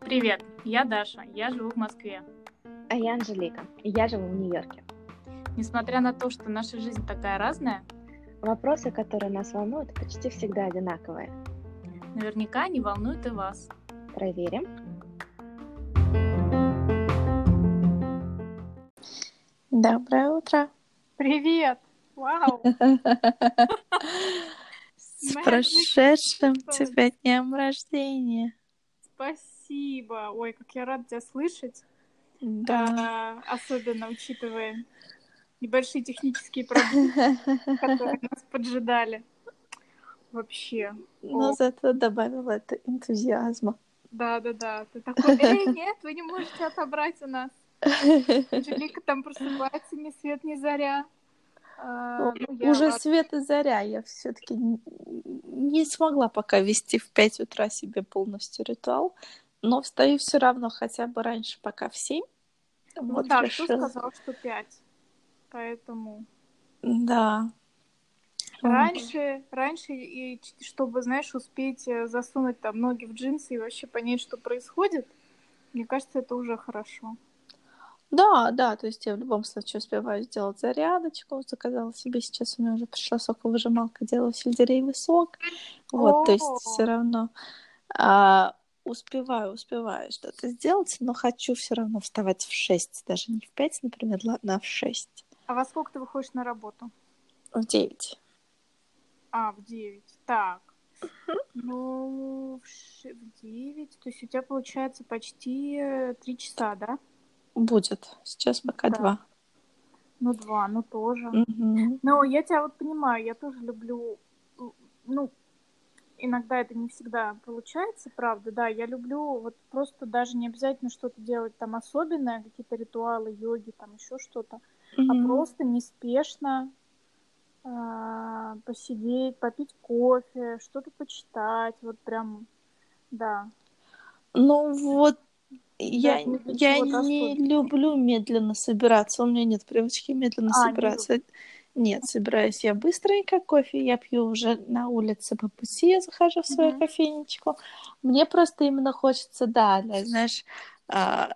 Привет, я Даша, я живу в Москве. А я Анжелика, и я живу в Нью-Йорке. Несмотря на то, что наша жизнь такая разная, Вопросы, которые нас волнуют, почти всегда одинаковые. наверняка они волнуют и вас. Проверим. Доброе! Вау! С прошедшим тебя днем рождения. Спасибо! Ой, как я рада тебя слышать. Да. А, особенно учитывая небольшие технические проблемы, которые нас поджидали. Вообще. Но О. зато добавила это энтузиазма. Да, да, да. Ты такой, эй, нет, вы не можете отобрать у нас. Анжелика там просыпается ни свет, ни заря. А, ну, я Уже ладно. свет и заря. Я все-таки не смогла пока вести в 5 утра себе полностью ритуал. Но встаю все равно хотя бы раньше, пока в 7. Ну Вот да, решила. сказал, что пять? Поэтому Да. раньше, раньше, и чтобы, знаешь, успеть э, засунуть там ноги в джинсы и вообще понять, что происходит, мне кажется, это уже хорошо. Да, да, то есть я в любом случае успеваю сделать зарядочку, заказала себе сейчас, у меня уже пришла соковыжималка, делаю сельдереевый сок, вот, то есть все равно а, успеваю, успеваю что-то сделать, но хочу все равно вставать в 6, даже не в 5, например, ладно, а в 6, А во сколько ты выходишь на работу? в 9. А, в 9. Так. Ну, в, ш- в 9. То есть у тебя получается почти 3 часа, да? Будет, сейчас пока Да. 2. Ну, 2, ну тоже. Мгм. Но я тебя вот понимаю, я тоже люблю, ну, иногда это не всегда получается, правда, да, я люблю вот просто даже не обязательно что-то делать там особенное, какие-то ритуалы, йоги, там еще что-то, а Мгм. просто неспешно а, посидеть, попить кофе, что-то почитать, вот прям, да. Ну вот, я, не я чего-то не особенного. люблю медленно собираться. У меня нет привычки медленно А, не собираться. Нет, собираюсь я быстренько, кофе я пью уже на улице по пути, я захожу в свою Мгм. кофейничку. Мне просто именно хочется, да, знаешь, а,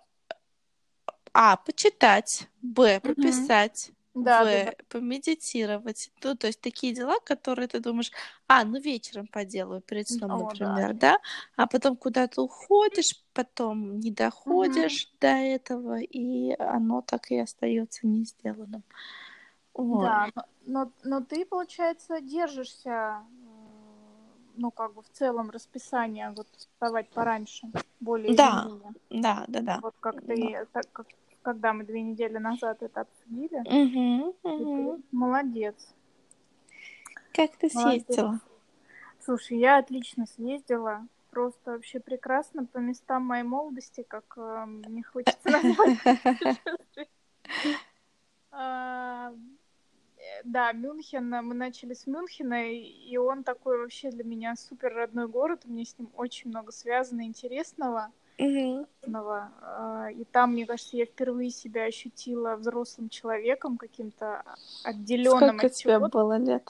а, почитать, б, пописать, Да, в, да, да. помедитировать. Ну, то есть такие дела, которые ты думаешь, а, ну вечером поделаю перед сном, О, да. например, да, а потом куда-то уходишь, потом не доходишь до этого, и оно так и остается не сделанным. Вот. Да, но, но, ты, получается, держишься, ну, как бы в целом расписание, вот вставать пораньше, более Да. менее. Да, да, да. Вот как ты, так как, когда мы две недели назад это обсудили, и мгм. ты молодец. Как ты Молодец. съездила? Слушай, я отлично съездила, просто вообще прекрасно по местам моей молодости, как э, мне хочется назвать Да, Мюнхен, мы начали с Мюнхена, и- он такой вообще для меня супер родной город, меня с ним очень много связано интересного. А, И там, мне кажется, я впервые себя ощутила взрослым человеком, каким-то отделенным Сколько от тебе было лет?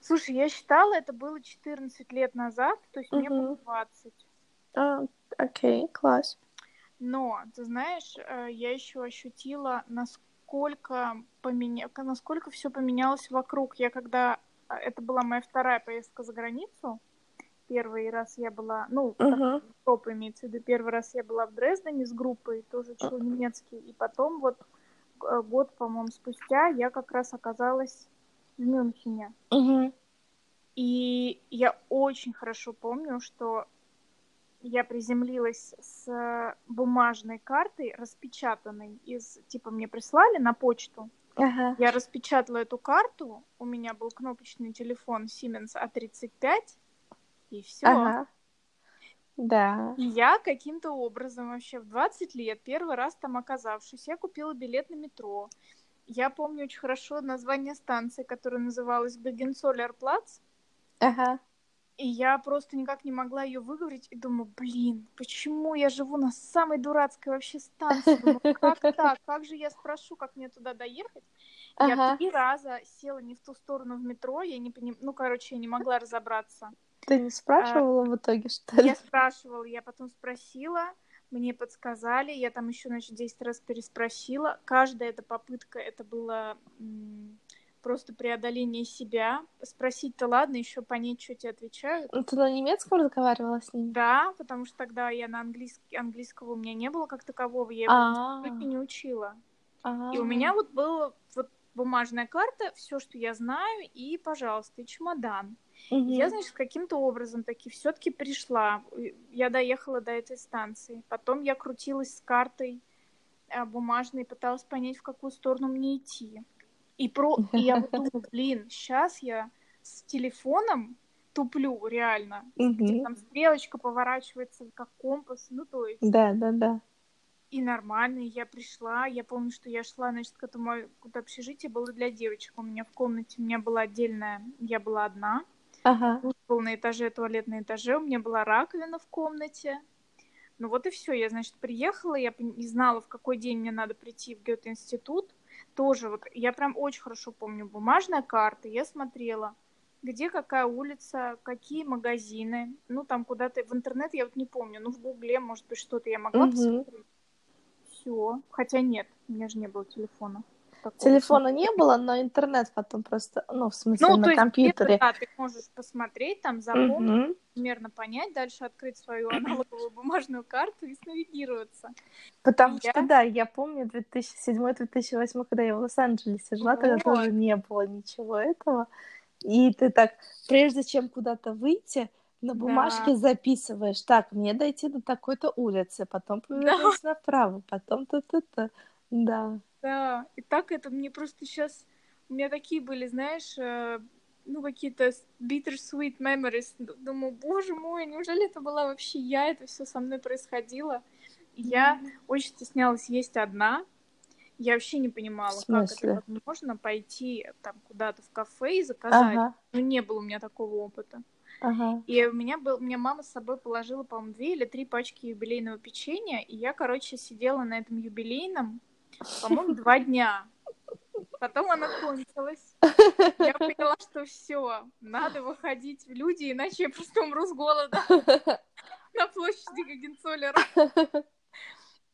Слушай, я считала, это было 14 лет назад, то есть мне было Мгм. 20. А, окей, класс. Но, ты знаешь, э, я еще ощутила, насколько, поменя... насколько все поменялось вокруг. Я когда... а, Это была моя вторая поездка за границу. Первый раз я была... Ну, Мгм. Европа имеется в виду. Первый раз я была в Дрездене с группой, тоже учила немецкий. И потом вот э, год, по-моему, спустя я как раз оказалась в Мюнхене. Мгм. И я очень хорошо помню, что я приземлилась с бумажной картой, распечатанной из, типа, мне прислали на почту. Ага. Я распечатала эту карту, у меня был кнопочный телефон Siemens A35, и все. Ага. Да. И я каким-то образом вообще в 20 лет, первый раз там оказавшись, я купила билет на метро. Я помню очень хорошо название станции, которая называлась Гагенцоллерплац. Ага. И я просто никак не могла ее выговорить и думаю, блин, почему я живу на самой дурацкой вообще станции? Думаю, как так? Как же я спрошу, как мне туда доехать? Я Ага. три раза села не в ту сторону в метро, я не поним... ну, короче, я не могла разобраться. Ты не спрашивала в итоге, что ли? Я спрашивала, я потом спросила, мне подсказали, я там еще, значит, 10 раз переспросила. Каждая эта попытка, это было просто преодоление себя. Спросить-то ладно, еще понять, что тебе отвечают. Ну, Ты на немецком разговаривала с ним? Да, потому что тогда я на английский, английского у меня не было как такового, я его А, не учила. а. И у меня вот была вот бумажная карта, все, что я знаю, и, пожалуйста, и чемодан. Мгм. Я, значит, каким-то образом таки все-таки пришла. Я доехала до этой станции. Потом я крутилась с картой а, бумажной, пыталась понять, в какую сторону мне идти. И, про... и я вот думаю, блин, сейчас я с телефоном туплю реально. Где Мгм. там стрелочка поворачивается как компас. Ну, то есть... Да, да, да. И нормально, я пришла. Я помню, что я шла, значит, к этому вот общежитие было для девочек. У меня в комнате у меня была отдельная, я была одна. Ага. Душ был на этаже, туалет на этаже. У меня была раковина в комнате. Ну вот и все. Я, значит, приехала, я не знала, в какой день мне надо прийти в Гёте-институт. Тоже вот, я прям очень хорошо помню бумажная карта. Я смотрела, где какая улица, какие магазины. Ну, там куда-то... В интернет я вот не помню. Ну, в Гугле, может быть, что-то я могла Мгм. посмотреть. Все. Хотя нет, у меня же не было телефона. такого. Телефона не было, но интернет потом просто, ну, в смысле, Ну, на то есть, компьютере. да, ты можешь посмотреть, там запомнить, Мгм. примерно понять, дальше открыть свою аналоговую бумажную карту и снавигироваться. Потому Я- что, да, я помню 2007-2008, когда я в Лос-Анджелесе жила, тогда Вот. тоже не было ничего этого. И ты так, прежде чем куда-то выйти, на Да. бумажке записываешь, так, мне дойти до такой-то улицы, потом повернуть направо, потом то-то-то. Да. Да, и так это мне просто сейчас... У меня такие были, знаешь, э, ну, какие-то bittersweet memories. Думаю, боже мой, неужели это была вообще я? Это все со мной происходило. Я очень стеснялась есть одна. Я вообще не понимала, как это возможно пойти там куда-то в кафе и заказать. Ага, Ну, не было у меня такого опыта. ага. И у меня был, у меня мама с собой положила, по-моему, две или три пачки юбилейного печенья, и я, короче, сидела на этом юбилейном, по-моему, два дня. Потом она кончилась. Я поняла, что все, надо выходить в люди, иначе я просто умру с голода на площади Гагенцоллера.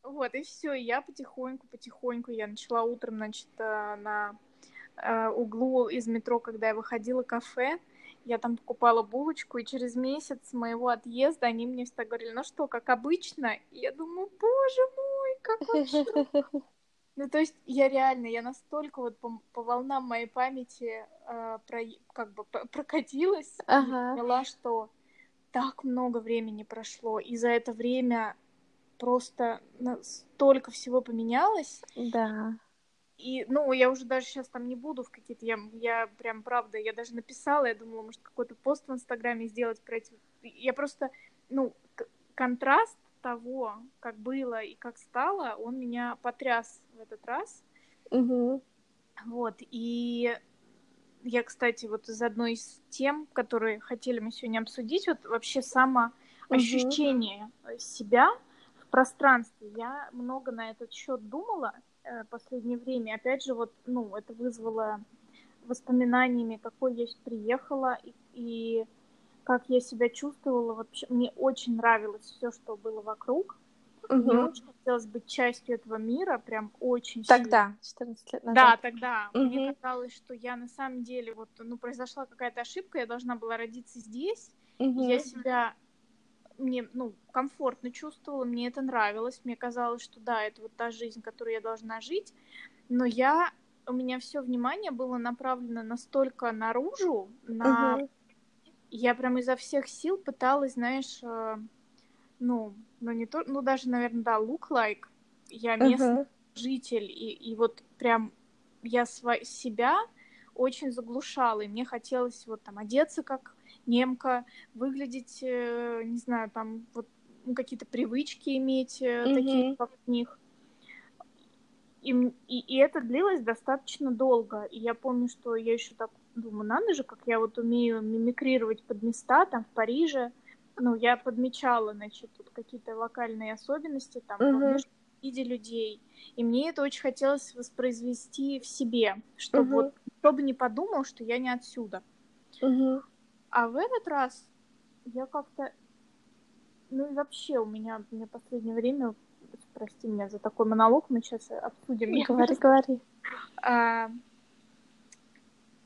Вот, и все, я потихоньку, потихоньку, я начала утром, значит, э, на э, углу из метро, когда я выходила кафе, я там покупала булочку, и через месяц моего отъезда они мне всегда говорили, ну что, как обычно? И я думаю, боже мой, как вообще ну, то есть я реально, я настолько вот по, по волнам моей памяти э, про, как бы прокатилась, Ага. поняла, что так много времени прошло, и за это время просто столько всего поменялось. Да. И, ну, я уже даже сейчас там не буду в какие-то... Я, я прям, правда, я даже написала, я думала, может, какой-то пост в Инстаграме сделать про эти... Я просто, ну, контраст того, как было и как стало, он меня потряс в этот раз. Мгм. Вот, и я, кстати, вот из одной из тем, которые хотели мы сегодня обсудить, вот вообще самоощущение себя в пространстве. Я много на этот счет думала э, последнее время. Опять же, вот, ну, это вызвало воспоминаниями, какой я приехала и, и как я себя чувствовала. Вообще, мне очень нравилось все, что было вокруг. Мне Мгм. очень хотелось быть частью этого мира, прям очень сильно. Тогда, 14 лет Да, назад. тогда. Мгм. Мне казалось, что я на самом деле, вот, ну, произошла какая-то ошибка, я должна была родиться здесь, и Мгм. я себя, мне, ну, комфортно чувствовала, мне это нравилось, мне казалось, что да, это вот та жизнь, которую я должна жить, но я, у меня все внимание было направлено настолько наружу, на... Мгм. Я прям изо всех сил пыталась, знаешь, э, ну, ну не то, ну даже, наверное, да, look like. Я местный Мгм. житель, и, и вот прям я сва- себя очень заглушала, и мне хотелось вот там одеться как немка, выглядеть, э, не знаю, там вот ну, какие-то привычки иметь, э, такие, как у них. И, и, и это длилось достаточно долго. И я помню, что я еще так думаю, надо же, как я вот умею мимикрировать под места, там, в Париже. Ну, я подмечала, значит, тут какие-то локальные особенности, там, во внешнем виде людей. И мне это очень хотелось воспроизвести в себе, чтобы угу. вот кто бы не подумал, что я не отсюда. Угу. А в этот раз я как-то... Ну и вообще у меня, меня последнее время... Прости меня за такой монолог, мы сейчас обсудим. Говори, говори. А,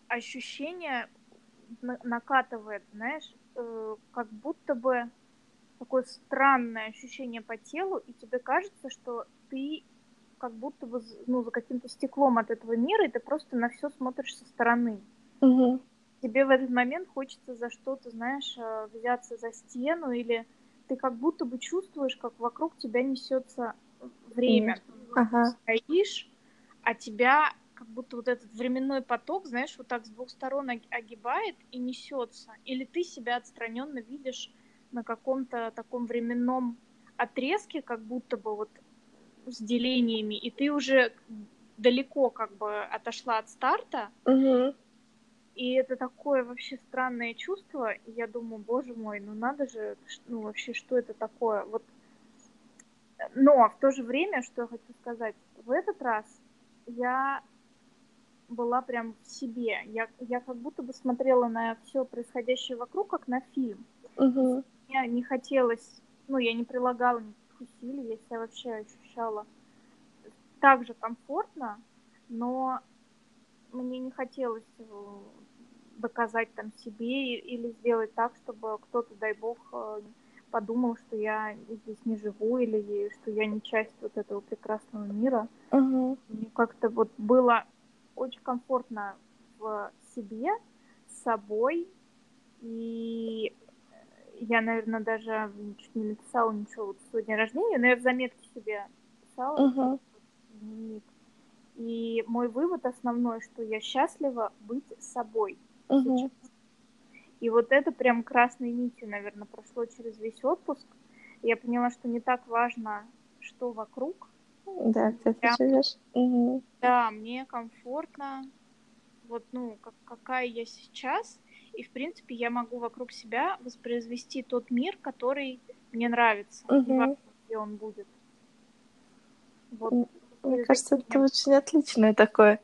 ощущение накатывает, знаешь, э, как будто бы такое странное ощущение по телу, и тебе кажется, что ты как будто бы ну, за каким-то стеклом от этого мира, и ты просто на все смотришь со стороны. Угу. Тебе в этот момент хочется за что-то, знаешь, э, взяться за стену, или ты как будто бы чувствуешь, как вокруг тебя несется время. Ага. стоишь, а тебя как будто вот этот временной поток, знаешь, вот так с двух сторон огибает и несется. Или ты себя отстраненно видишь на каком-то таком временном отрезке, как будто бы вот с делениями, и ты уже далеко как бы отошла от старта, угу. И это такое вообще странное чувство, и я думаю, боже мой, ну надо же, ну вообще, что это такое, вот, но в то же время, что я хочу сказать, в этот раз я была прям в себе, я, я как будто бы смотрела на все происходящее вокруг, как на фильм, угу мне не хотелось, ну, я не прилагала никаких усилий, я себя вообще ощущала так же комфортно, но мне не хотелось доказать там себе или сделать так, чтобы кто-то, дай бог, э, подумал, что я здесь не живу или что я не часть вот этого прекрасного мира. Угу. Мне как-то вот было очень комфортно в себе, с собой, и я, наверное, даже чуть не написала ничего вот в день рождения, но я в заметке себе писала дневник. И мой вывод основной, что я счастлива быть собой сейчас. И вот это прям красной нитью, наверное, прошло через весь отпуск. Я поняла, что не так важно, что вокруг. Да, где ты живешь. Угу. Да, мне комфортно. Вот, ну, как, какая я сейчас. И, в принципе, я могу вокруг себя воспроизвести тот мир, который мне нравится. Угу. Неважно, где он будет. Вот. Мне кажется, это очень отличное такое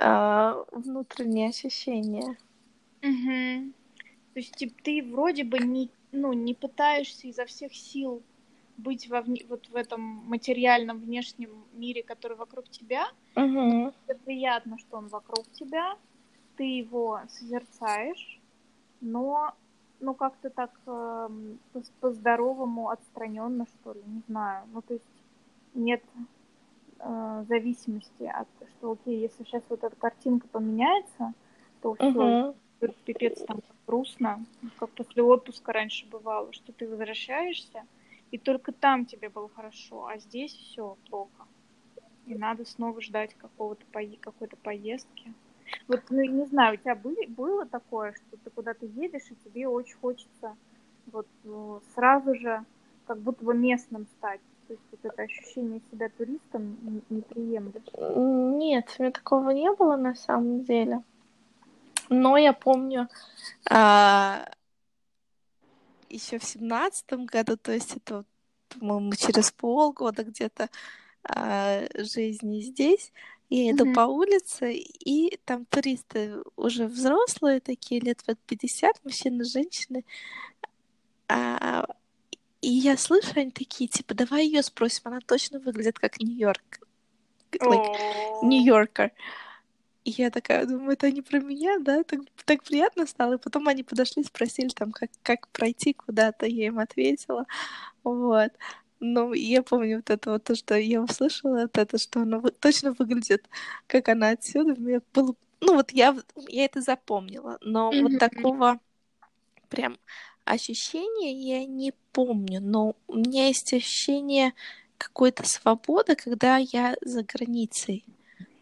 э, внутреннее ощущение. Угу. То есть типа, ты вроде бы не, ну, не пытаешься изо всех сил быть во вне, вот в этом материальном внешнем мире, который вокруг тебя. Угу. Это приятно, что он вокруг тебя ты его созерцаешь, но ну как-то так э, по-здоровому отстраненно, что ли, не знаю. Ну, то есть нет э, зависимости от, что, окей, если сейчас вот эта картинка поменяется, то все, uh-huh. пипец там грустно, как после отпуска раньше бывало, что ты возвращаешься, и только там тебе было хорошо, а здесь все плохо. И надо снова ждать какого-то по... какой-то поездки. Вот, ну, не знаю, у тебя были, было такое, что ты куда-то едешь, и тебе очень хочется вот ну, сразу же как будто бы местным стать? То есть вот это ощущение себя туристом не, не приемлешь? Нет, у меня такого не было на самом деле. Но я помню, а, еще в семнадцатом году, то есть это, по-моему, через полгода где-то а, жизни здесь, я иду mm-hmm. по улице, и там туристы уже взрослые, такие лет под 50, мужчины, женщины. А, и я слышу, они такие, типа, давай ее спросим, она точно выглядит как Нью-Йорк. Like, Нью-Йоркер. И я такая думаю, это не про меня, да? Так, так приятно стало. И потом они подошли, спросили там, как, как пройти куда-то. Я им ответила. Вот. Ну, я помню вот это вот то, что я услышала, вот это, что она точно выглядит, как она отсюда. Мне было... Ну, вот я, я это запомнила, но mm-hmm. вот такого прям ощущения я не помню, но у меня есть ощущение какой-то свободы, когда я за границей.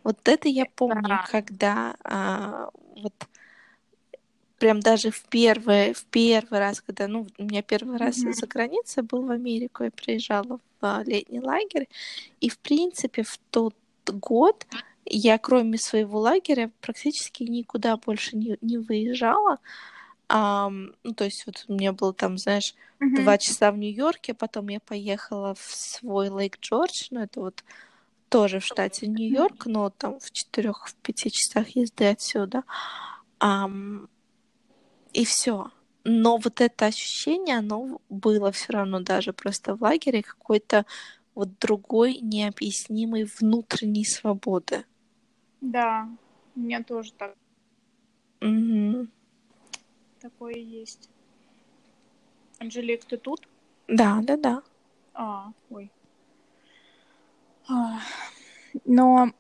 Вот это я помню, да. когда а, вот прям даже в первый, в первый раз, когда, ну, у меня первый раз mm-hmm. за границей был в Америку, я приезжала в а, летний лагерь, и, в принципе, в тот год я, кроме своего лагеря, практически никуда больше не, не выезжала, Ам, ну, то есть вот у меня было там, знаешь, Мгм. два часа в Нью-Йорке, потом я поехала в свой Лейк Джордж, ну, это вот тоже в штате Нью-Йорк, но там в четырех, в пяти часах езды отсюда. Ам, и все. Но вот это ощущение, оно было все равно даже просто в лагере какой-то вот другой необъяснимой внутренней свободы. Да, меня тоже так, Мгм. Такое есть. Анжелик, ты тут? Да, да, да. А, ой. А, Но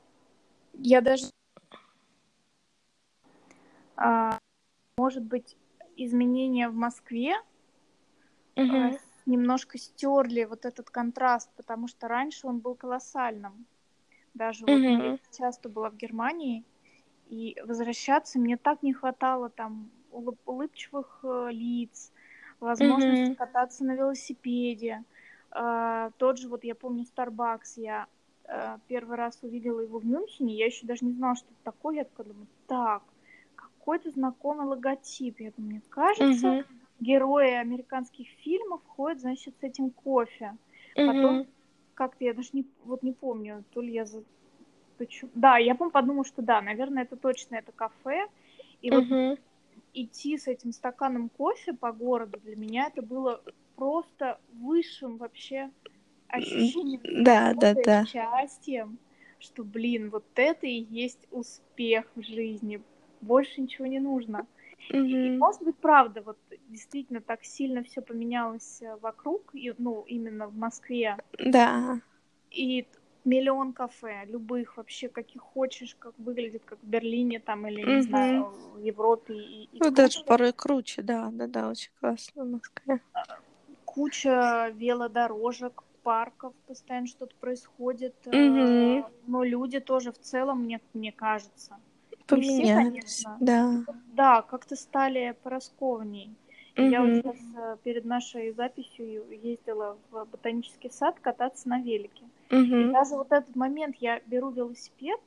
я даже... а, может быть, изменения в Москве а, Мгм. с- немножко стерли вот этот контраст, потому что раньше он был колоссальным. Даже вот я часто была в Германии, и возвращаться мне так не хватало там улыб- улыбчивых э, лиц, возможности Мгм. кататься на велосипеде. А, тот же, вот я помню, Starbucks, я э, первый раз увидела его в Мюнхене, я еще даже не знала, что это такое, я такая думаю, так, какой-то знакомый логотип, я думаю, мне кажется, Мгм. герои американских фильмов ходят, значит, с этим кофе. Потом Мгм. как-то я даже не, вот не помню, то ли я за... почему- Да, я помню, подумала, что да, наверное, это точно это кафе. И вот Мгм. Идти с этим стаканом кофе по городу для меня это было просто высшим вообще ощущением Да, да, да. счастьем, что, блин, вот это и есть успех в жизни. Больше ничего не нужно. И, Мгм. может быть, правда, вот действительно так сильно все поменялось э, вокруг, и, ну, именно в Москве. Да. И миллион кафе, любых вообще, каких хочешь, как выглядит, как в Берлине там, или, не Мгм. знаю, в Европе. И, и Ну, даже порой круче, да, да, да, очень классно в Москве. куча велодорожек, парков, постоянно что-то происходит. Мгм. Но люди тоже в целом, мне, мне кажется, не все, Поменялись, конечно, да. да, как-то стали поросковней. И Я вот сейчас э, перед нашей записью ездила в ботанический сад кататься на велике. И Мгм. даже вот этот момент я беру велосипед,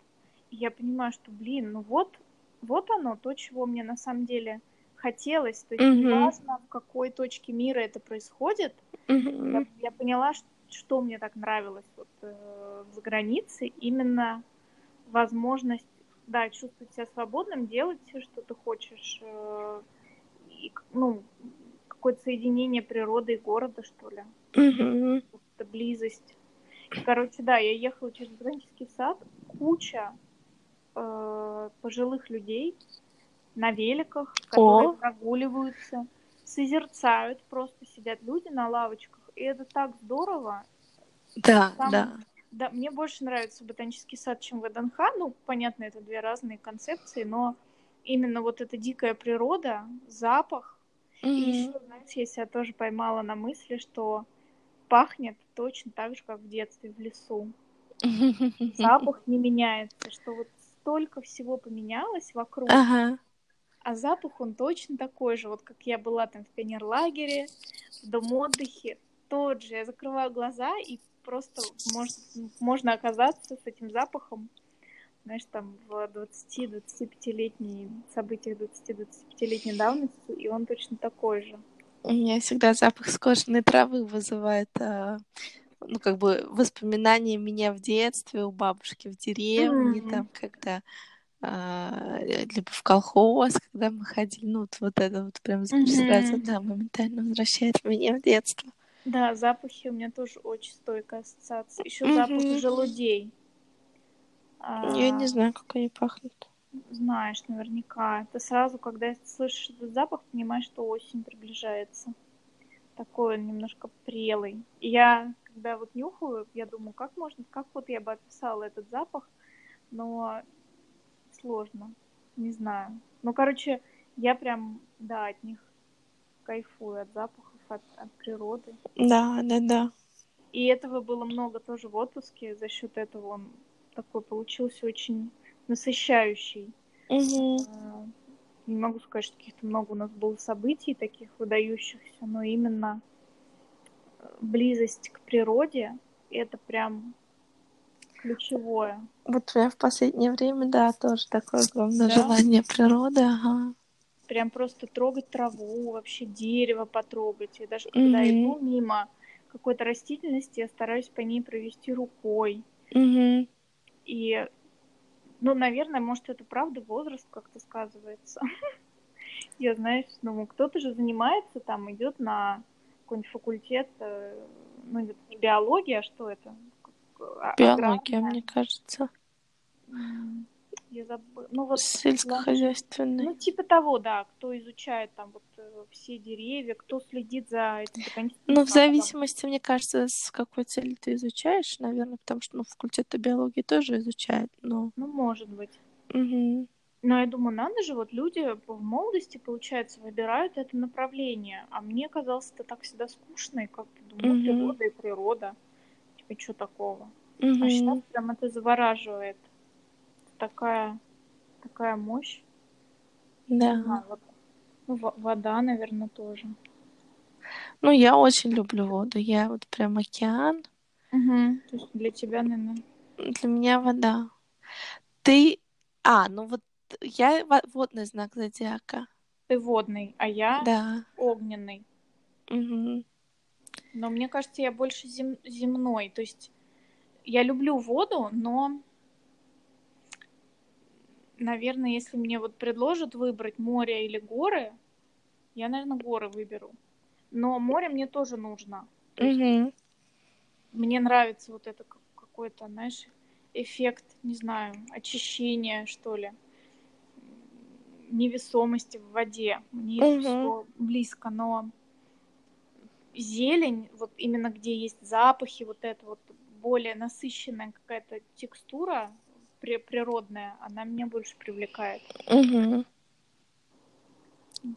и я понимаю, что, блин, ну вот, вот оно, то, чего мне на самом деле хотелось. То есть Мгм. неважно, в какой точке мира это происходит, я, Мгм. я поняла, ш- что мне так нравилось вот, э, за границей, именно возможность, да, чувствовать себя свободным, делать все, что ты хочешь, э, и, ну, какое-то соединение природы и города, что ли, это близость. Короче, да, я ехала через ботанический сад, куча э, пожилых людей на великах, которые О. прогуливаются, созерцают, просто сидят люди на лавочках, и это так здорово. Да, Там- да. Да, мне больше нравится ботанический сад, чем ВДНХ. Ну, понятно, это две разные концепции, но именно вот эта дикая природа, запах. И Мгм. еще, знаете, я себя тоже поймала на мысли, что пахнет точно так же, как в детстве в лесу. Запах не меняется, что вот столько всего поменялось вокруг, Ага. а запах он точно такой же, вот как я была там в пионерлагере, в дом отдыхе, тот же. Я закрываю глаза и просто может, можно оказаться с этим запахом, знаешь, там в 20-25-летней событиях 20-25-летней давности, и он точно такой же. У меня всегда запах скошенной травы вызывает, а, ну, как бы воспоминания меня в детстве у бабушки в деревне, Мгм. там, когда а, либо в колхоз, когда мы ходили, ну, вот, вот это вот прям Мгм. сразу, да, моментально возвращает меня в детство. Да, запахи у меня тоже очень стойкая ассоциация. Еще Мгм. запах желудей. Я не А, знаю, как они пахнут. Знаешь, наверняка. Ты сразу, когда слышишь этот запах, понимаешь, что осень приближается. Такой он немножко прелый. И я, когда вот нюхаю, я думаю, как можно, как вот я бы описала этот запах, но сложно. Не знаю. Ну, короче, я прям, да, от них кайфую, от запахов, от, от природы. Да, да, да. И этого было много тоже в отпуске. За счет этого он такой получился очень насыщающий. Э, Не могу сказать, что каких-то много у нас было событий таких выдающихся, но именно э, близость к природе это прям ключевое. Вот меня в последнее время, да, тоже такое огромное Да? желание природы, ага. прям просто трогать траву, вообще дерево потрогать. И даже когда Мгм. иду мимо какой-то растительности, я стараюсь по ней провести рукой. Мгм. И, ну, наверное, может, это правда возраст как-то сказывается. Я, знаешь, думаю, кто-то же занимается там, идет на какой-нибудь факультет, э, ну, не биология, а что это? А- Биология, мне кажется. Я забыла. Ну, вот, Сельскохозяйственный. ну, типа того, да, кто изучает там вот э, все деревья, кто следит за этим. Ну, в зависимости, мне кажется, с какой целью ты изучаешь, наверное, потому что, ну, факультет биологии тоже изучает, но... Ну, может быть. Мгм. Но я думаю, надо же, вот люди в молодости, получается, выбирают это направление. А мне казалось, это так всегда скучно, и как-то думаю, Мгм. природа и природа. Типа, что такого? А Мгм. сейчас прям это завораживает. Такая, такая мощь. Да. знаю, вот, во- вода, наверное, тоже. Ну, я очень люблю воду. Я вот прям океан. Угу. То есть для тебя, наверное... Для меня вода. Ты... А, ну вот я во- водный знак зодиака. Ты водный, а я Да. огненный. Мгм. Но мне кажется, я больше зем- земной. То есть я люблю воду, но, наверное, если мне вот предложат выбрать море или горы, я, наверное, горы выберу. Но море мне тоже нужно. То Мгм. мне нравится вот это как- какой-то, знаешь, эффект, не знаю, очищения, что ли, невесомости в воде. Мне это Мгм. все близко, но зелень, вот именно где есть запахи, вот это вот более насыщенная какая-то текстура при- природная, она меня больше привлекает. Мгм.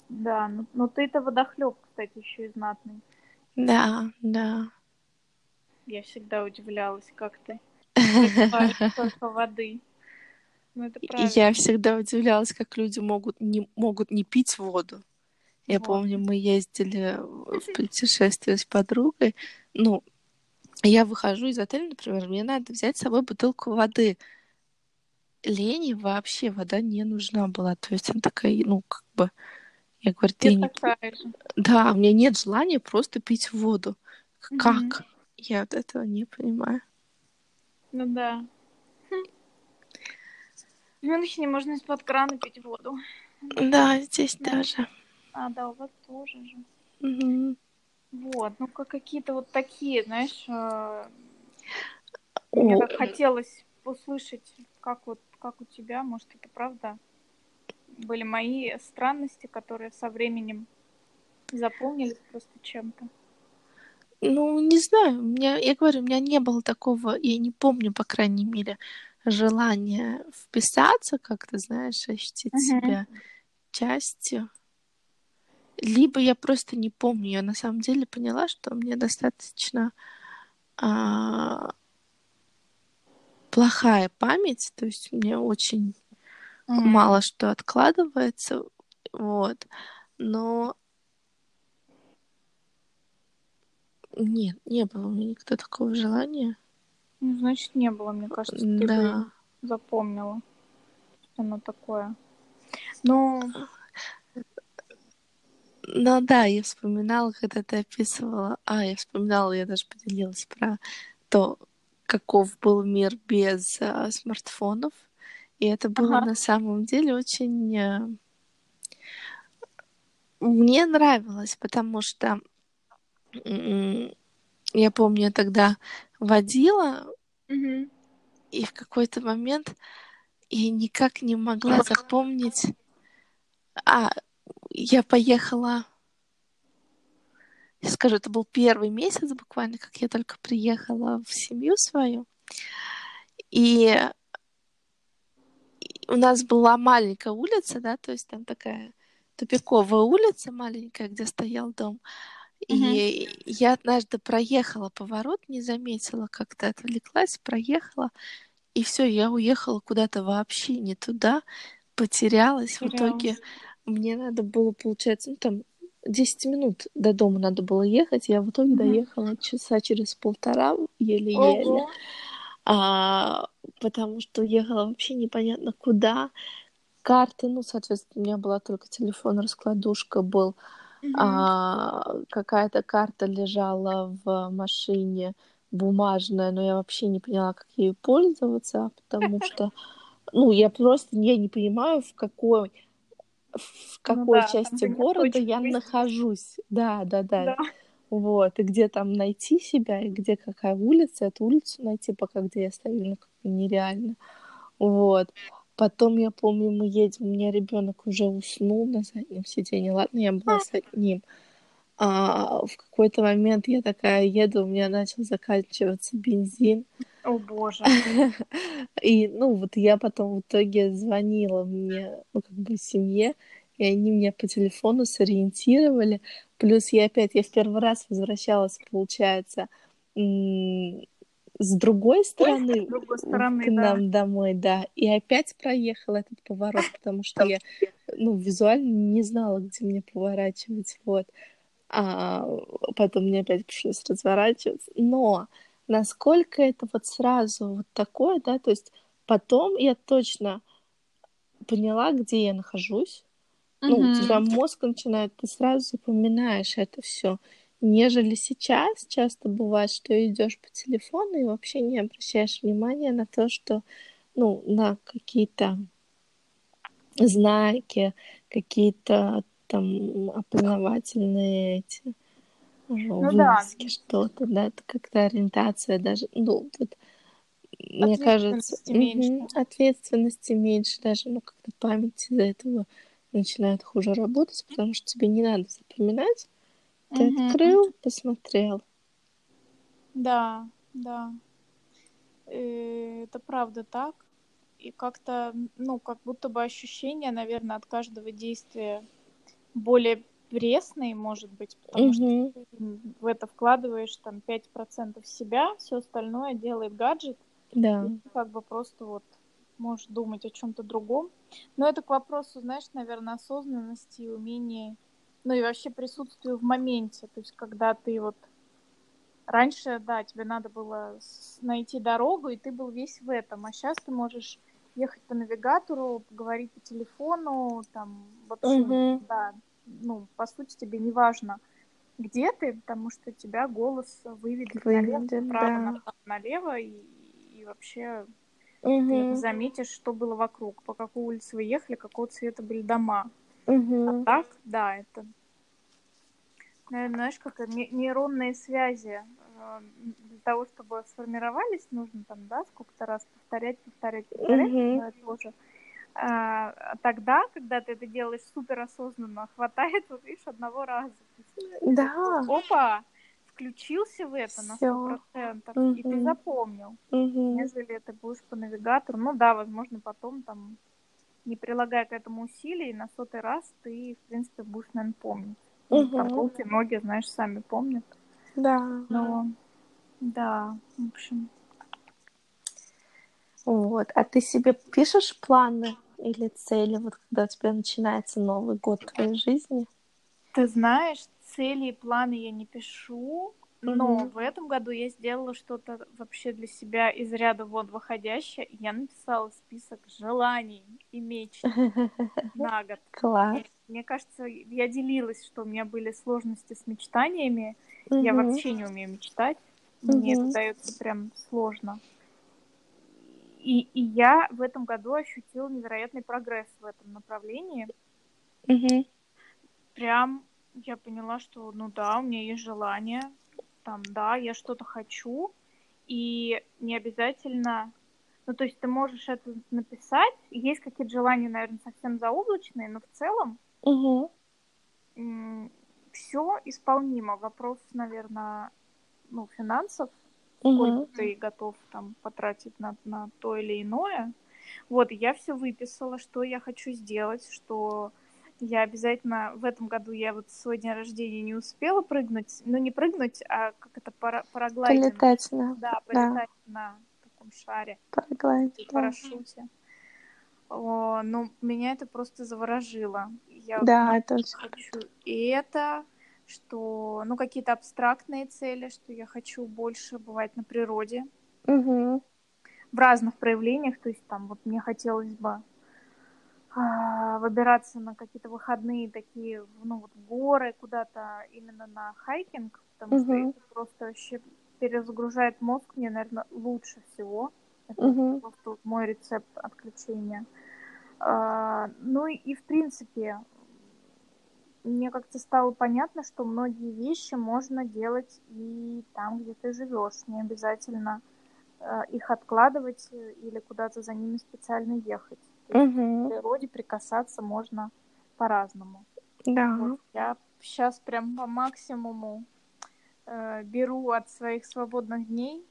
Да, но, но ты-то водохлеб, кстати, еще и знатный. Да, да. Я всегда удивлялась, как ты столько воды. Ну, это правильно. я всегда удивлялась, как люди могут не, могут не пить воду. Я Вот. помню, мы ездили в путешествие с подругой. Ну, я выхожу из отеля, например, мне надо взять с собой бутылку воды. Лене вообще вода не нужна была. То есть она такая, ну, как бы... Я говорю, ты Я не... Да, у меня нет желания просто пить воду. Как? Я вот этого не понимаю. Ну да. Хм. В Мюнхене можно из-под крана пить воду. Да, здесь Да. даже. А, да, у вас тоже же. Мгм. Вот, ну как какие-то вот такие, знаешь, э, мне О, так хотелось услышать, как вот, как у тебя, может, это правда, были мои странности, которые со временем заполнились просто чем-то. Ну, не знаю, у меня, я говорю, у меня не было такого, я не помню, по крайней мере, желания вписаться, как ты знаешь, ощутить Мгм. себя частью. Либо я просто не помню. Я на самом деле поняла, что мне достаточно а, плохая память, то есть у меня очень Мгм. мало что откладывается, вот. Но нет, не было у меня никогда такого желания. Ну, значит, не было, мне кажется, ты бы Да. запомнила, что оно такое. Ну, Ну да, я вспоминала, когда ты описывала, а, я вспоминала, я даже поделилась про то, каков был мир без а, смартфонов. И это было Ага. на самом деле очень... э, Мне нравилось, потому что я помню, я тогда водила, мгм. и в какой-то момент я никак не могла запомнить... А, я поехала... Я скажу, это был первый месяц буквально, как я только приехала в семью свою. И у нас была маленькая улица, да, то есть там такая тупиковая улица маленькая, где стоял дом. И я однажды проехала поворот, не заметила, как-то отвлеклась, проехала, и все, я уехала куда-то вообще не туда, потерялась. В итоге мне надо было, получается, ну там 10 минут до дома надо было ехать. Я в итоге Мгм. доехала часа через полтора, еле-еле. Ого. А, потому что ехала вообще непонятно куда. карты, ну, соответственно, у меня была только телефон, раскладушка был, Мгм. а, какая-то карта лежала в машине бумажная, но я вообще не поняла, как ею пользоваться, потому что, ну, я просто я не понимаю, в какой в Ну какой да, там части города я выстрела. нахожусь. Да, да, да. Да. Вот, и где там найти себя, и где какая улица, эту улицу найти пока, где я стою, ну, как бы нереально. Вот. Потом я помню, мы едем, у меня ребенок уже уснул на заднем сиденье. Ладно, я была с ним. А в какой-то момент я такая еду, у меня начал заканчиваться бензин. О боже. И, ну, вот я потом в итоге звонила мне, ну, как бы семье, и они меня по телефону сориентировали. Плюс я опять, я в первый раз возвращалась, получается, с другой стороны с другой стороны, к да. нам домой, да, и опять проехала этот поворот, потому что я, ну, визуально не знала, где мне поворачивать, вот. А потом мне опять пришлось разворачиваться. Но насколько это вот сразу вот такое, да, то есть потом я точно поняла, где я нахожусь. Ну, у тебя мозг начинает, ты сразу запоминаешь это все. Нежели сейчас часто бывает, что идешь по телефону и вообще не обращаешь внимания на то, что, ну, на какие-то знаки, какие-то там опознавательные эти Ну да, вывески, что-то, да, это как-то ориентация даже, ну, вот, мне кажется, меньше. ответственности меньше даже, ну, как-то память из-за этого начинает хуже работать, потому что тебе не надо запоминать, ты Мгм. открыл, посмотрел. Да, да. Э, Это правда так. И как-то, ну, как будто бы ощущения, наверное, от каждого действия более пресные, может быть, потому что Мгм. ты в это вкладываешь там 5% себя, все остальное делает гаджет, Да. и ты как бы просто вот можешь думать о чем-то другом. Но это к вопросу, знаешь, наверное, осознанности и умения, ну и вообще присутствию в моменте. То есть, когда ты вот раньше, да, тебе надо было найти дорогу, и ты был весь в этом, а сейчас ты можешь ехать по навигатору, поговорить по телефону, там вообще, Мгм. да, ну, по сути, тебе не важно, где ты, потому что тебя голос выведет налево, Выведет, направо, да. направо, налево, и, и вообще ты Мгм. заметишь, что было вокруг, по какой улице вы ехали, какого цвета были дома. А Мгм. так, да, это, наверное, знаешь, как нейронные связи для того, чтобы сформировались, нужно там, да, сколько-то раз повторять, повторять, повторять, Мгм. одно и то же. А а тогда, когда ты это делаешь суперосознанно, хватает, вот видишь, одного раза. Да. Опа, включился в это на сто процентов, и ты запомнил. Мгм. Нежели ты будешь по навигатору, ну да, возможно, потом там, не прилагая к этому усилий, на сотый раз ты, в принципе, будешь, наверное, помнить. Ну, там руки, ноги, знаешь, сами помнят. Да. Но, да, в общем, Вот. А ты себе пишешь планы или цели, вот когда у тебя начинается Новый год в твоей жизни? ты знаешь, цели и планы я не пишу, но Мгм. в этом году я сделала что-то вообще для себя из ряда вон выходящее. Я написала список желаний и мечт на год. Класс. Мне кажется, я делилась, что у меня были сложности с мечтаниями. Я Мгм. вообще не умею мечтать. Мне Мгм. это дается прям сложно. И, и я в этом году ощутила невероятный прогресс в этом направлении. Мгм. Прям я поняла, что ну да, у меня есть желание, там, да, я что-то хочу, и не обязательно, ну то есть ты можешь это написать, есть какие-то желания, наверное, совсем заоблачные, но в целом Мгм. все исполнимо. Вопрос, наверное, ну, финансов, сколько ты готов там потратить на, на то или иное. Вот, я все выписала, что я хочу сделать, что я обязательно в этом году я вот свой день рождения не успела прыгнуть, ну не прыгнуть, а как это пара, параглайдинг, Полетать на да, да. полетать на таком шаре, параглайд, в да. О, ну, меня это просто заворожило. Я Да, это очень хочу и это, что, ну, какие-то абстрактные цели, что я хочу больше бывать на природе Мгм. в разных проявлениях, то есть там вот мне хотелось бы а, выбираться на какие-то выходные такие, ну вот горы куда-то именно на хайкинг, потому Мгм. что это просто вообще перезагружает мозг мне, наверное, лучше всего. Это Мгм. просто вот мой рецепт отключения. А, ну и, в принципе, мне как-то стало понятно, что многие вещи можно делать и там, где ты живешь, не обязательно э, их откладывать э, или куда-то за ними специально ехать. То есть к природе прикасаться можно по-разному. Да. Вот я сейчас прям по максимуму э, беру от своих свободных дней,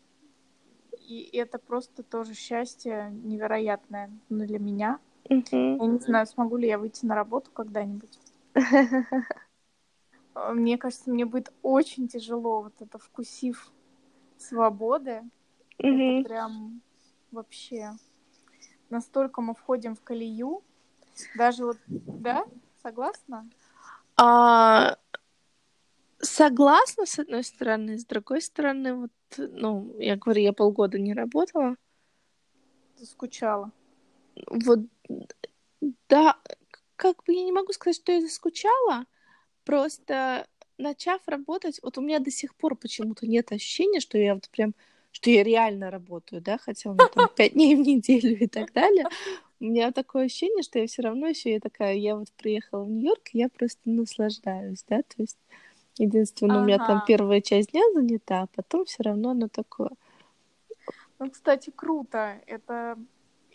и это просто тоже счастье невероятное ну, для меня. Мгм. Я не знаю, смогу ли я выйти на работу когда-нибудь. Мне кажется, мне будет очень тяжело вот это вкусив свободы. Это прям вообще настолько мы входим в колею. Даже вот, да, согласна? А, Согласна, с одной стороны, с другой стороны, вот, ну, я говорю, я полгода не работала. Ты скучала. Вот, да, как бы я не могу сказать, что я заскучала, просто начав работать, вот у меня до сих пор почему-то нет ощущения, что я вот прям, что я реально работаю, да, хотя у меня там пять дней в неделю и так далее. У меня такое ощущение, что я все равно еще я такая, я вот приехала в Нью-Йорк, я просто наслаждаюсь, да, то есть единственное, у меня там Ага. первая часть дня занята, а потом все равно оно такое. Ну, кстати, круто. Это,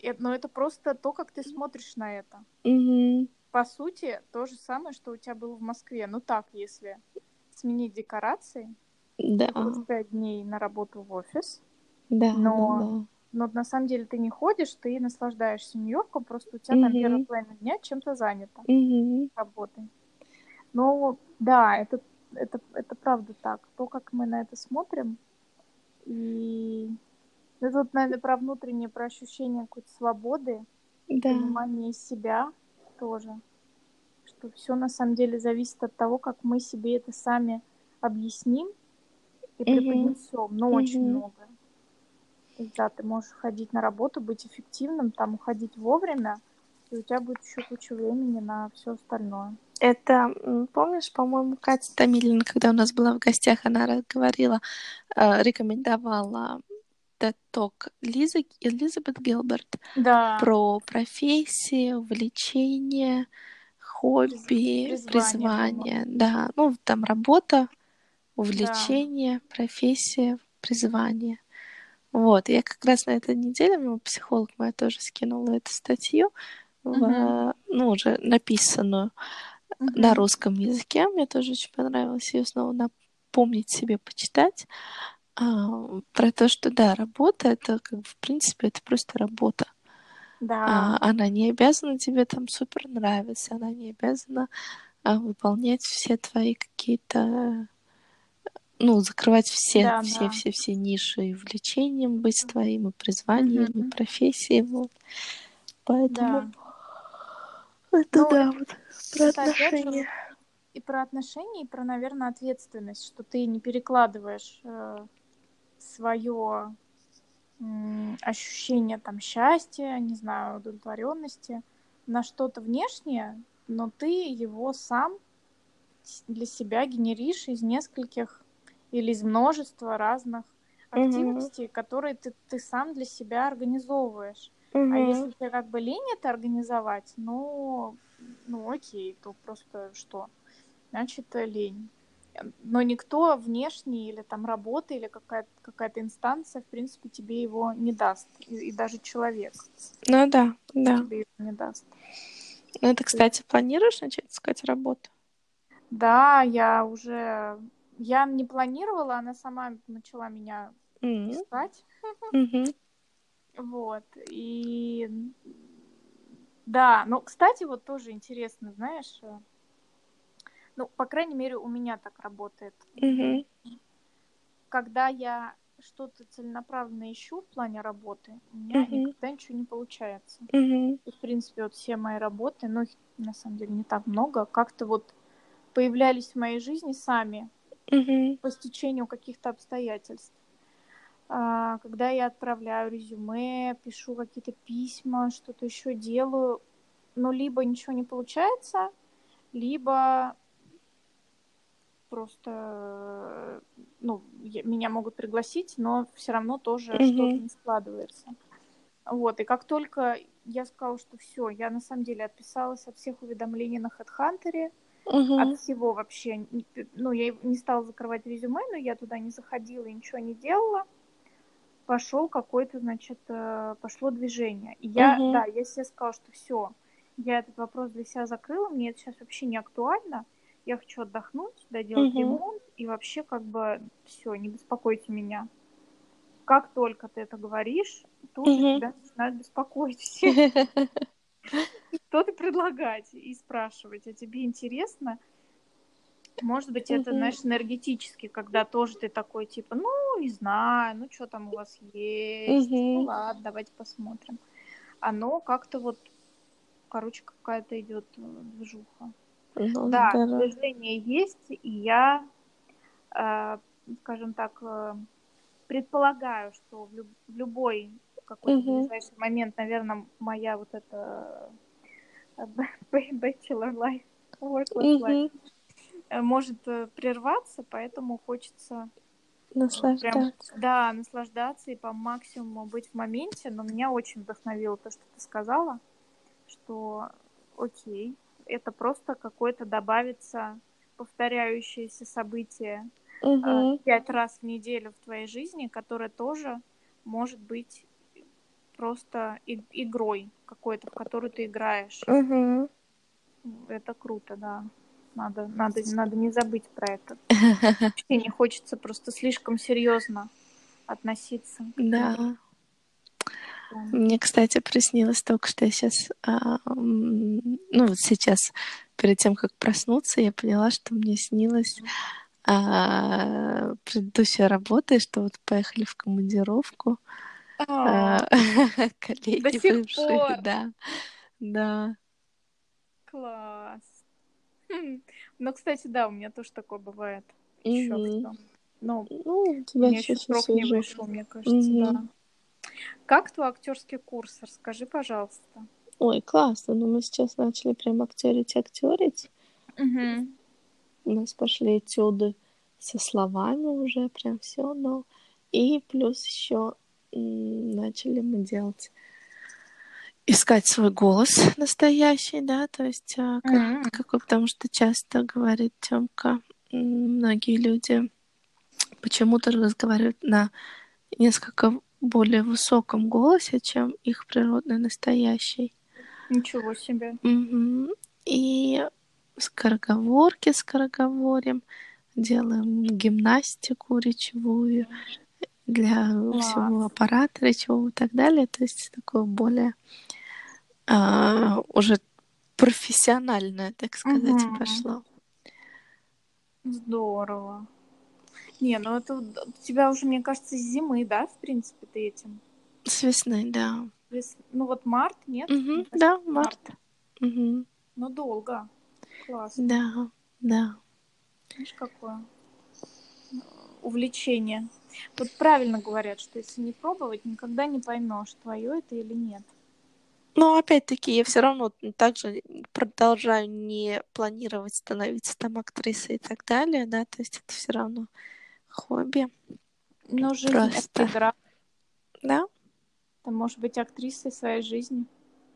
э- но это просто то, как ты смотришь на это. Мгм. По сути, то же самое, что у тебя было в Москве. Ну так, если сменить декорации, Да, пять дней на работу в офис, да, Но- да, но на самом деле ты не ходишь, ты наслаждаешься Нью-Йорком, просто у тебя там Мгм. первая половина дня чем-то занята да. Мгм. работой. Ну, да, это, это, это правда так. То, как мы на это смотрим, и это вот, наверное, про внутреннее, про ощущение какой-то свободы, Да. понимание себя тоже. Что все на самом деле зависит от того, как мы себе это сами объясним и преподнесем. Ну, очень Мгм. много. То есть, да, ты можешь ходить на работу, быть эффективным, там уходить вовремя, и у тебя будет еще куча времени на все остальное. Это, помнишь, по-моему, Катя Томилина, когда у нас была в гостях, она говорила, э, рекомендовала Talk Лизы, Элизабет Гилберт Да. про профессии, увлечения, хобби, призвание, призвание. Да, ну там работа, увлечение, профессия, призвание. Вот, я как раз на этой неделе, мне психолог моя тоже скинула эту статью, в, Мгм. ну, уже написанную Мгм. на русском языке. Мне тоже очень понравилось ее снова напомнить себе, почитать. а, про то, что да, работа это как бы в принципе это просто работа. Да. А, она не обязана тебе там супер нравиться, она не обязана а, выполнять все твои какие-то ну, закрывать все, Да, все, да. все, все ниши и увлечением быть твоим, и призванием, и Мгм. профессией. Вот. Поэтому Да. Это Ну, да, вот про отношения. И про отношения, и про, наверное, ответственность, что ты не перекладываешь свое ощущение там счастья, не знаю, удовлетворенности на что-то внешнее, но ты его сам для себя генеришь из нескольких или из множества разных активностей, которые ты, ты сам для себя организовываешь. А Мгм. если тебе как бы лень это организовать, ну, ну окей, то просто что? Значит, э, лень. Но никто внешний или там работа или какая-то какая инстанция, в принципе, тебе его не даст. И, и даже человек Ну да, да. тебе его не даст. Ну, ты, кстати, планируешь начать искать работу? Да, я уже... Я не планировала, она сама начала меня М. искать. Мгм. Вот. И да, ну, кстати, вот тоже интересно, знаешь, э, ну, по крайней мере, у меня так работает. Мгм. Когда я что-то целенаправленно ищу в плане работы, у меня Мгм. никогда ничего не получается. Мгм. И, в принципе, вот все мои работы, ну, их на самом деле не так много, как-то вот появлялись в моей жизни сами Мгм. по стечению каких-то обстоятельств. А, Когда я отправляю резюме, пишу какие-то письма, что-то еще делаю, ну, либо ничего не получается, либо просто, ну, меня могут пригласить, но все равно тоже mm-hmm. что-то не складывается. Вот, и как только я сказала, что все, я на самом деле отписалась от всех уведомлений на HeadHunter, uh-huh. от всего вообще. Ну, я не стала закрывать резюме, но я туда не заходила и ничего не делала. Пошел какой-то, значит, э, пошло движение. И я, uh-huh. да, я себе сказала, что все, я этот вопрос для себя закрыла, мне это сейчас вообще не актуально. Я хочу отдохнуть, доделать uh-huh. ремонт, и вообще как бы все, не беспокойте меня. Как только ты это говоришь, тут uh-huh. тебя начинают беспокоить все. Что-то предлагать и спрашивать, а тебе интересно? Может быть, это, знаешь, энергетически, когда тоже ты такой, типа, ну, не знаю, ну, что там у вас есть, ну, ладно, давайте посмотрим. Оно как-то вот, короче, какая-то идет э, движуха. Ну, да, здорово. движение есть, и я, э, скажем так, э, предполагаю, что в, люб- в любой какой-то угу. ближайший момент, наверное, моя вот эта э, bachelor life, work life э, может прерваться, поэтому хочется наслаждаться. Прям, да, наслаждаться и по максимуму быть в моменте. Но меня очень вдохновило то, что ты сказала, что окей, это просто какое-то добавится повторяющееся событие угу. пять раз в неделю в твоей жизни, которое тоже может быть просто и- игрой какой-то, в которую ты играешь. Угу. Это круто, да. Надо, надо, надо не забыть про это. И не хочется просто слишком серьезно относиться. Да. Мне, кстати, приснилось только, что я сейчас, а, ну вот сейчас, перед тем, как проснуться, я поняла, что мне снилось а, предыдущая работа, и что вот поехали в командировку, а, коллеги До сих пор. да. Да. Класс. Ну, кстати, да, у меня тоже такое бывает. Еще что. Ну, ну, у тебя еще срок не вышел, мне кажется, да. Как твой актерский курс? Расскажи, пожалуйста. Ой, классно. Ну, мы сейчас начали прям актерить, актерить. Угу. У нас пошли этюды со словами уже, прям все, но и плюс еще начали мы делать искать свой голос настоящий, да, то есть а, как, mm-hmm. какой, потому что часто говорит Тёмка, многие люди почему-то разговаривают на несколько более высоком голосе, чем их природный настоящий. Ничего себе. Угу. И скороговорки скороговорим, делаем гимнастику речевую, для Класс. всего аппарата речевого и так далее. То есть такое более а, уже профессиональное, так сказать, угу. пошло. Здорово. Не, ну это у тебя уже, мне кажется, с зимы, да, в принципе, ты этим? С весны, да. Вес... Ну вот март, нет? Угу, да, март. март. Угу. Ну долго. Классно. Да, да. Видишь, какое увлечение. Вот правильно говорят, что если не пробовать, никогда не поймешь, твое это или нет. Ну, опять-таки, я все равно также продолжаю не планировать становиться там актрисой и так далее, да, то есть это все равно хобби. Но жизнь Просто... это игра. Да. Ты можешь быть актрисой своей жизни.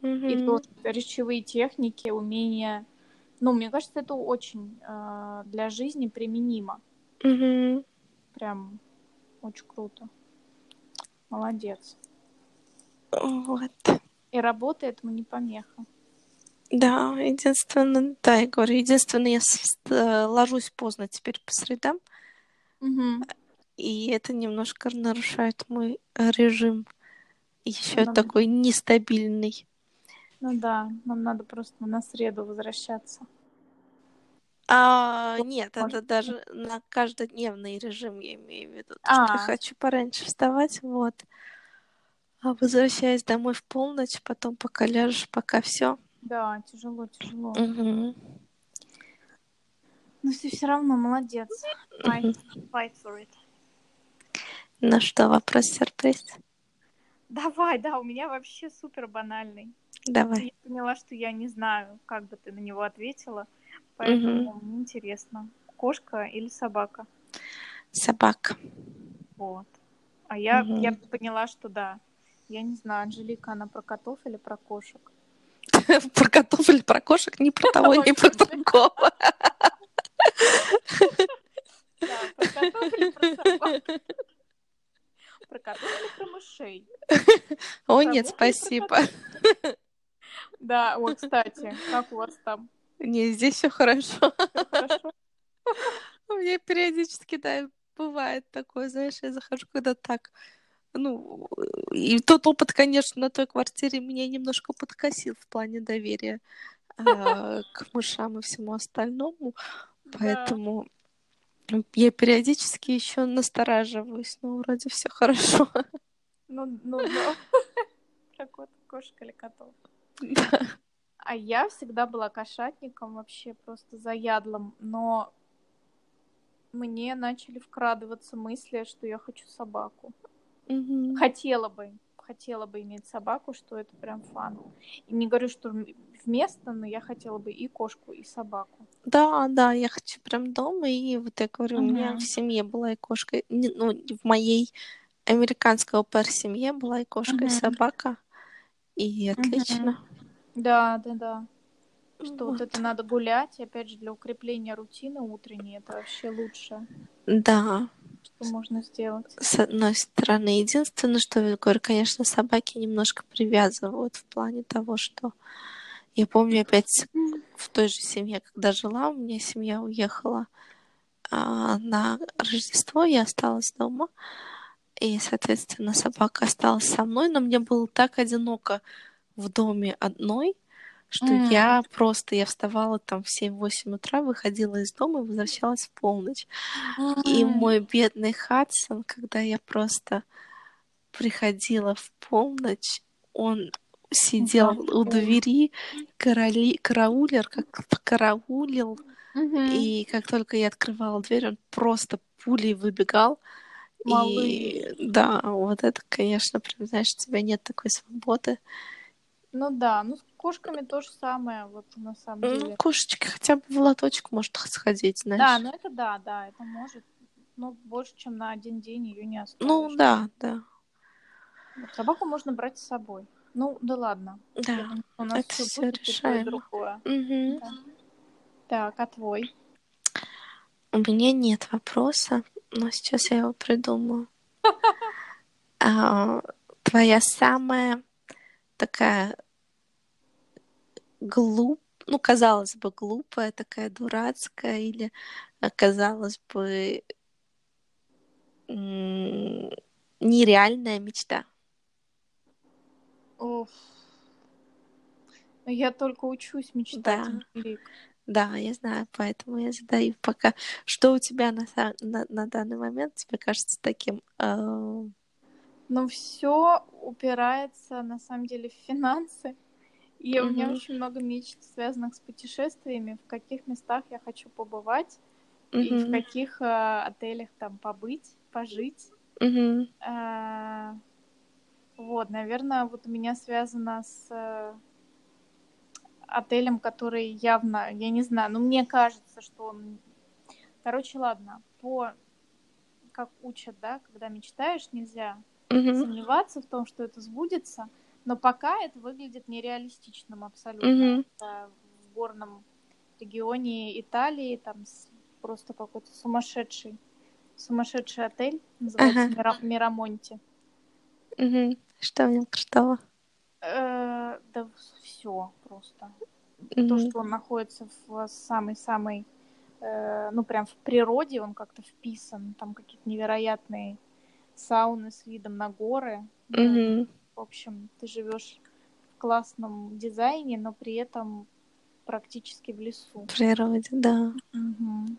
Угу. И то речевые техники, умения. Ну, мне кажется, это очень э, для жизни применимо. Угу. Прям очень круто. Молодец. Вот. И работа этому не помеха. Да, единственное, да, я говорю, единственное, я э, ложусь поздно теперь по средам. Угу. И это немножко нарушает мой режим. Еще ну, такой нестабильный. Ну да, нам надо просто на среду возвращаться. А, нет, Может, это даже на каждодневный режим я имею в виду. А. Что я хочу пораньше вставать, вот. А возвращаясь домой в полночь, потом пока ляжешь, пока все. Да, тяжело, тяжело. Угу. Но ты все равно молодец. Fight, fight for it. Ну что, вопрос-сюрприз? Давай, да, у меня вообще супер банальный. Давай. Я поняла, что я не знаю, как бы ты на него ответила, поэтому мне интересно, кошка или собака? Собака. Вот. А я, Мгм. я поняла, что да. Я не знаю, Анжелика, она про котов или про кошек? Про котов или про кошек, ни про того, ни про другого. Про котов или про собак? Про котов или про мышей? О, нет, спасибо. Да, вот, кстати, как у вас там? Не, здесь все хорошо? У меня периодически, да, бывает такое, знаешь, я захожу, когда так, ну, и тот опыт, конечно, на той квартире меня немножко подкосил в плане доверия а, к мышам и всему остальному, поэтому я периодически еще настораживаюсь, но вроде все хорошо. Ну, ну, ну. Про кот, кошек или котов. Да. А я всегда была кошатником, вообще просто заядлым, но мне начали вкрадываться мысли, что я хочу собаку. Мгм. Хотела бы, хотела бы иметь собаку, что это прям фан. И не говорю, что вместо, но я хотела бы и кошку, и собаку. Да, да, я хочу прям дома, и вот я говорю, у меня в семье была и кошка, ну, в моей американской опер семье была и кошка, и Мгм. собака, и отлично. Да, да, да. Что вот Вот. это надо гулять, и опять же, для укрепления рутины утренней, это вообще лучшее, Да, что можно сделать. с одной стороны. Единственное, что я говорю, конечно, собаки немножко привязывают в плане того, что я помню опять в той же семье, когда жила, у меня семья уехала а, на Рождество, я осталась дома, и, соответственно, собака осталась со мной, но мне было так одиноко в доме одной, что М. я просто, я вставала там в 7-8 утра, выходила из дома и возвращалась в полночь. И М. мой бедный Хадсон, когда я просто приходила в полночь, он сидел у двери, короли, караулер, как караулил, Мгм. и как только я открывала дверь, он просто пулей выбегал. И Малыш. да, вот это, конечно, прям, знаешь, у тебя нет такой свободы. Ну да, ну кошками то же самое, вот на самом Ну, деле. кошечки хотя бы в лоточек может сходить, знаешь. Да, ну это да, да, это может. Ну, больше, чем на один день ее не оставишь. Ну, да, да. Собаку можно брать с собой. Ну, да ладно. Да. думаю, у нас это все решаемо. другое. Мгм. Да. Так, а твой? У меня нет вопроса, но сейчас я его придумаю. А, твоя самая такая глуп, ну, казалось бы, глупая, такая дурацкая, или, а, казалось бы, нереальная мечта. Ну, Я только учусь мечтать, Да. Да, я знаю, поэтому я задаю пока. Что у тебя на, на, на данный момент тебе кажется таким? а, Но все упирается, на самом деле, в финансы. И у меня очень много мечт, связанных с путешествиями, в каких местах я хочу побывать, и в каких э, отелях там побыть, пожить. мгм, Э, Вот, наверное, вот у меня связано с э, отелем, который явно, я не знаю, но мне кажется, что он... Короче, ладно, по... Как учат, да, когда мечтаешь, нельзя мгм, сомневаться в том, что это сбудется, но пока это выглядит нереалистичным абсолютно. мгм. Это в горном регионе Италии, там просто какой-то сумасшедший, сумасшедший отель, называется Ага. Мира- Мирамонти. Мгм. Что в нем крутого? Э, да все просто. То, Мгм. что он находится в самой-самой, э, ну прям в природе, он как-то вписан, там какие-то невероятные сауны с видом на горы. Мгм. В общем, ты живешь в классном дизайне, но при этом практически в лесу. В природе, да. Мгм.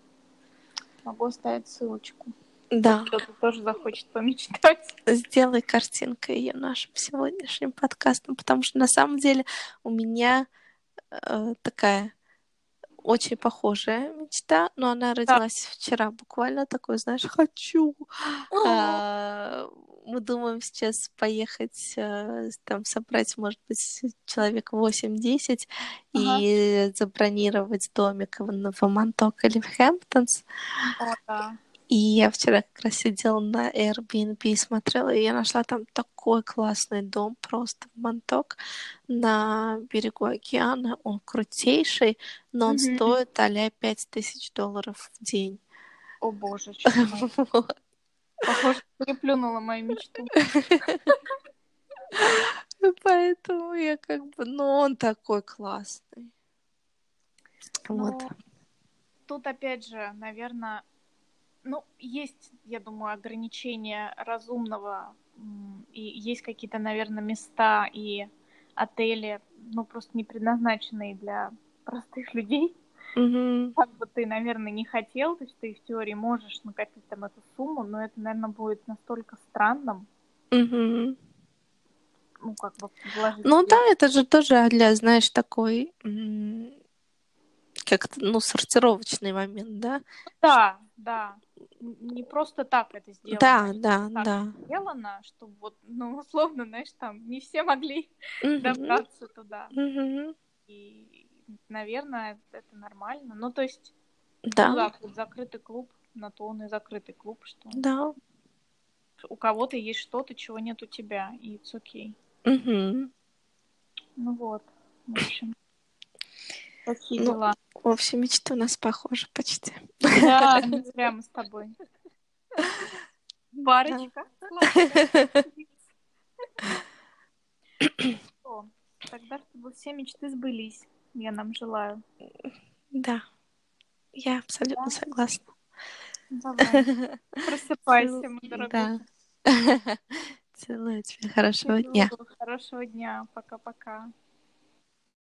Могу оставить ссылочку. Да. Кто-то тоже захочет помечтать. Сделай картинкой ее нашим сегодняшним подкастом, потому что на самом деле у меня э, такая очень похожая мечта, но она родилась вчера буквально такой, знаешь, хочу. А, мы думаем сейчас поехать, э, там собрать, может быть, человек 8-10 Ага. и забронировать домик в, Монток или в Хэмптонс. О, да. И я вчера как раз сидела на Airbnb и смотрела, и я нашла там такой классный дом просто в Монток на берегу океана. Он крутейший, но он Мгм. стоит а-ля 5000 долларов в день. О, мой. Вот. Похоже, переплюнула мою мечту. Поэтому я как бы, ну он такой классный. Вот. Ну, тут опять же, наверное, ну, есть, я думаю, ограничения разумного, и есть какие-то, наверное, места и отели, ну, просто не предназначенные для простых людей. Мгм. Как бы ты, наверное, не хотел, то есть ты в теории можешь накопить там эту сумму, но это, наверное, будет настолько странным, Мгм. ну, как бы вложить Ну да, это же тоже для, знаешь, такой как-то, ну, сортировочный момент, да? Да, да. Не просто так это сделано. Да, да, так да. сделано, чтобы вот, ну, условно, знаешь, там не все могли Мгм. добраться туда. Мгм. И, наверное, это нормально. Ну, то есть, ну Да, да, вот закрытый клуб, на то он и закрытый клуб, что да. у кого-то есть что-то, чего нет у тебя, и it's okay. Мгм. Ну вот, в общем, такие Ну, дела. В общем, мечты у нас похожи почти. Да, не зря мы с тобой. Парочка. Тогда, чтобы все мечты сбылись, я нам желаю. Да, я абсолютно согласна. Давай, просыпайся, мой дорогой. Да. Целую тебя. Хорошего дня. Целую. Хорошего дня. Пока-пока.